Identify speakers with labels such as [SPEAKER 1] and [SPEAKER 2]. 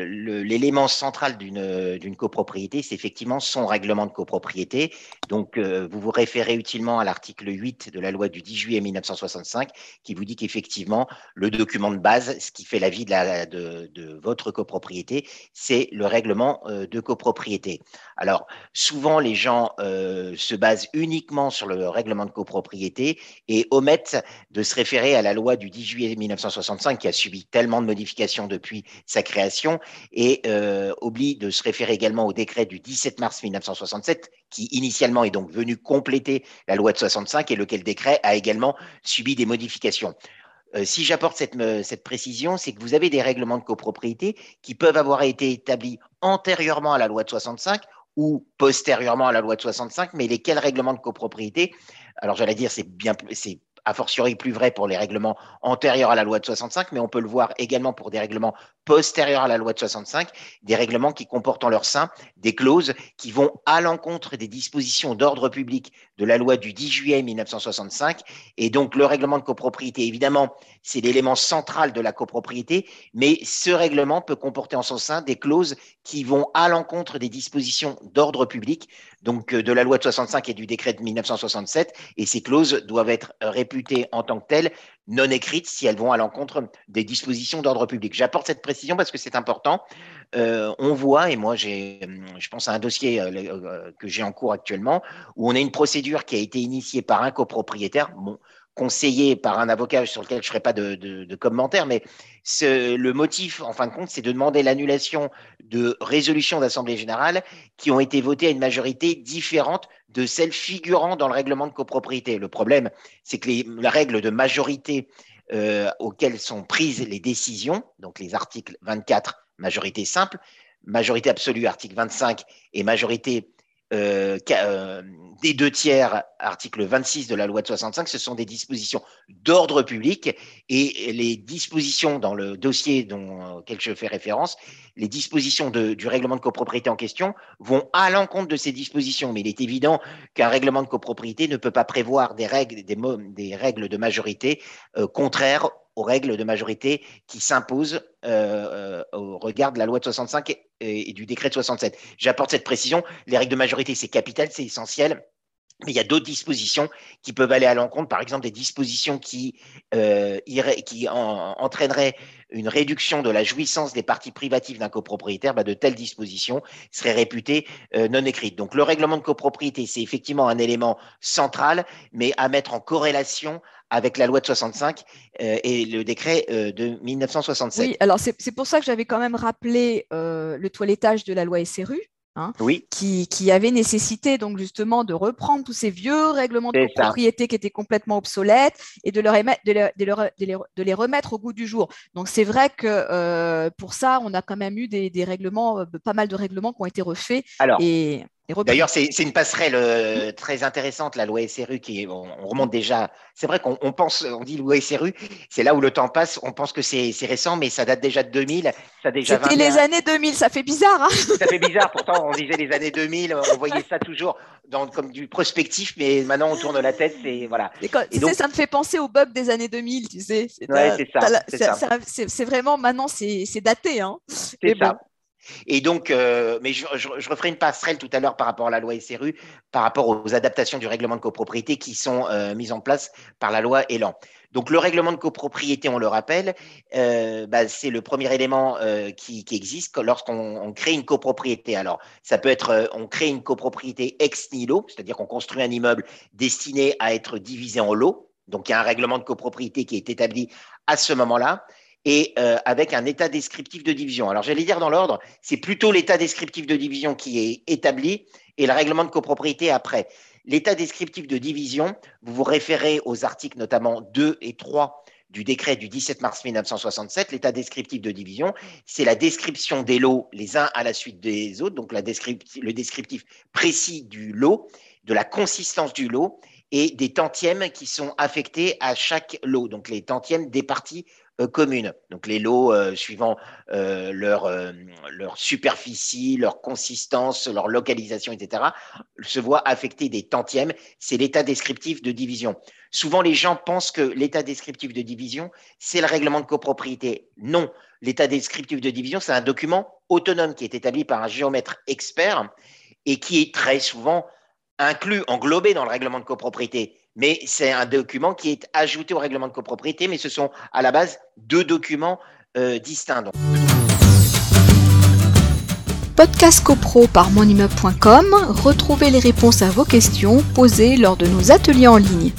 [SPEAKER 1] l'élément central d'une copropriété, c'est effectivement son règlement de copropriété. Donc, euh, vous vous référez utilement à l'article 8 de la loi du 10 juillet 1965 qui vous dit qu'effectivement, le document de base, ce qui fait la vie de, de, votre copropriété, c'est le règlement euh, de copropriété. Alors, souvent, les gens euh, se basent uniquement sur le règlement de copropriété et omettent de se référer à la loi du 10 juillet 1965 qui a subi tellement de modifications depuis sa création et euh, oublie de se référer également au décret du 17 mars 1967 qui initialement est donc venu compléter la loi de 65 et lequel décret a également subi des modifications. Euh, si j'apporte cette, cette précision, c'est que vous avez des règlements de copropriété qui peuvent avoir été établis antérieurement à la loi de 65 ou postérieurement à la loi de 65, mais lesquels règlements de copropriété alors j'allais dire c'est bien a fortiori plus vrai pour les règlements antérieurs à la loi de 65, mais on peut le voir également pour des règlements postérieurs à la loi de 65, des règlements qui comportent en leur sein des clauses qui vont à l'encontre des dispositions d'ordre public de la loi du 10 juillet 1965. Et donc le règlement de copropriété, évidemment, c'est l'élément central de la copropriété, mais ce règlement peut comporter en son sein des clauses qui vont à l'encontre des dispositions d'ordre public, donc euh, de la loi de 65 et du décret de 1967, et ces clauses doivent être réputées en tant que telles non écrites si elles vont à l'encontre des dispositions d'ordre public. J'apporte cette précision parce que c'est important. Euh, on voit, et moi j'ai, je pense à un dossier euh, euh, que j'ai en cours actuellement, où on a une procédure qui a été initiée par un copropriétaire. Conseillé par un avocat sur lequel je ne ferai pas de, de, commentaire, mais le motif, en fin de compte, c'est de demander l'annulation de résolutions d'Assemblée générale qui ont été votées à une majorité différente de celles figurant dans le règlement de copropriété. Le problème, c'est que la règle de majorité euh, auxquelles sont prises les décisions, donc les articles 24, majorité simple, majorité absolue, article 25, et majorité euh, euh, des deux tiers, article 26 de la loi de 65, ce sont des dispositions d'ordre public et les dispositions dans le dossier dont, auquel je fais référence, les dispositions du règlement de copropriété en question vont à l'encontre de ces dispositions. Mais il est évident qu'un règlement de copropriété ne peut pas prévoir des règles, des, des règles de majorité euh, contraires aux règles de majorité qui s'imposent euh, euh, au regard de la loi de 65 et, du décret de 67. J'apporte cette précision. Les règles de majorité, c'est capital, c'est essentiel. Mais il y a d'autres dispositions qui peuvent aller à l'encontre, par exemple des dispositions qui, euh, entraîneraient une réduction de la jouissance des parties privatives d'un copropriétaire, bah de telles dispositions seraient réputées non écrites. Donc le règlement de copropriété, c'est effectivement un élément central, mais à mettre en corrélation avec la loi de 65 euh, et le décret euh, de 1967.
[SPEAKER 2] Oui, alors c'est pour ça que j'avais quand même rappelé le toilettage de la loi SRU. Hein, oui. qui, qui, avait nécessité donc justement de reprendre tous ces vieux règlements de propriété qui étaient complètement obsolètes et de, leur de, de, les, remettre au goût du jour. Donc c'est vrai que euh, pour ça, on a quand même eu des, des, règlements, euh, pas mal de règlements qui ont été refaits.
[SPEAKER 1] Alors, et, D'ailleurs, c'est une passerelle euh, très intéressante, la loi SRU, qui on, remonte déjà. C'est vrai qu'on pense, on dit loi SRU, c'est là où le temps passe. On pense que c'est récent, mais ça date déjà de 2000.
[SPEAKER 2] C'était les années 2000, ça fait bizarre. Hein
[SPEAKER 1] ça fait bizarre. Pourtant, on disait les années 2000, on voyait ça toujours dans, comme du prospectif, mais maintenant on tourne la tête. Et voilà.
[SPEAKER 2] tu sais, ça me fait penser au bug des années 2000. Tu sais, c'est C'est vraiment maintenant, c'est daté. Hein.
[SPEAKER 1] C'est ça. Et donc, euh, je, referai une passerelle tout à l'heure par rapport à la loi SRU, par rapport aux adaptations du règlement de copropriété qui sont euh, mises en place par la loi Elan. Donc, le règlement de copropriété, on le rappelle, euh, bah, c'est le premier élément qui, existe lorsqu'on crée une copropriété. Alors, ça peut être, on crée une copropriété ex nihilo, c'est-à-dire qu'on construit un immeuble destiné à être divisé en lots. Donc, il y a un règlement de copropriété qui est établi à ce moment-là et euh, avec un état descriptif de division. Alors j'allais dire dans l'ordre, c'est plutôt l'état descriptif de division qui est établi et le règlement de copropriété après. L'état descriptif de division, vous vous référez aux articles notamment 2 et 3 du décret du 17 mars 1967, l'état descriptif de division, c'est la description des lots les uns à la suite des autres, donc le descriptif précis du lot, de la consistance du lot et des tantièmes qui sont affectés à chaque lot, donc les tantièmes des parties communes. Donc les lots euh, suivant euh, leur, leur superficie, leur consistance, leur localisation, etc., se voient affecter des tantièmes. C'est l'état descriptif de division. Souvent, les gens pensent que l'état descriptif de division, c'est le règlement de copropriété. Non, l'état descriptif de division, c'est un document autonome qui est établi par un géomètre expert et qui est très souvent inclus, englobé dans le règlement de copropriété mais c'est un document qui est ajouté au règlement de copropriété, mais ce sont à la base deux documents euh, distincts.
[SPEAKER 2] Podcast CoPro par monimmeuble.com, retrouvez les réponses à vos questions posées lors de nos ateliers en ligne.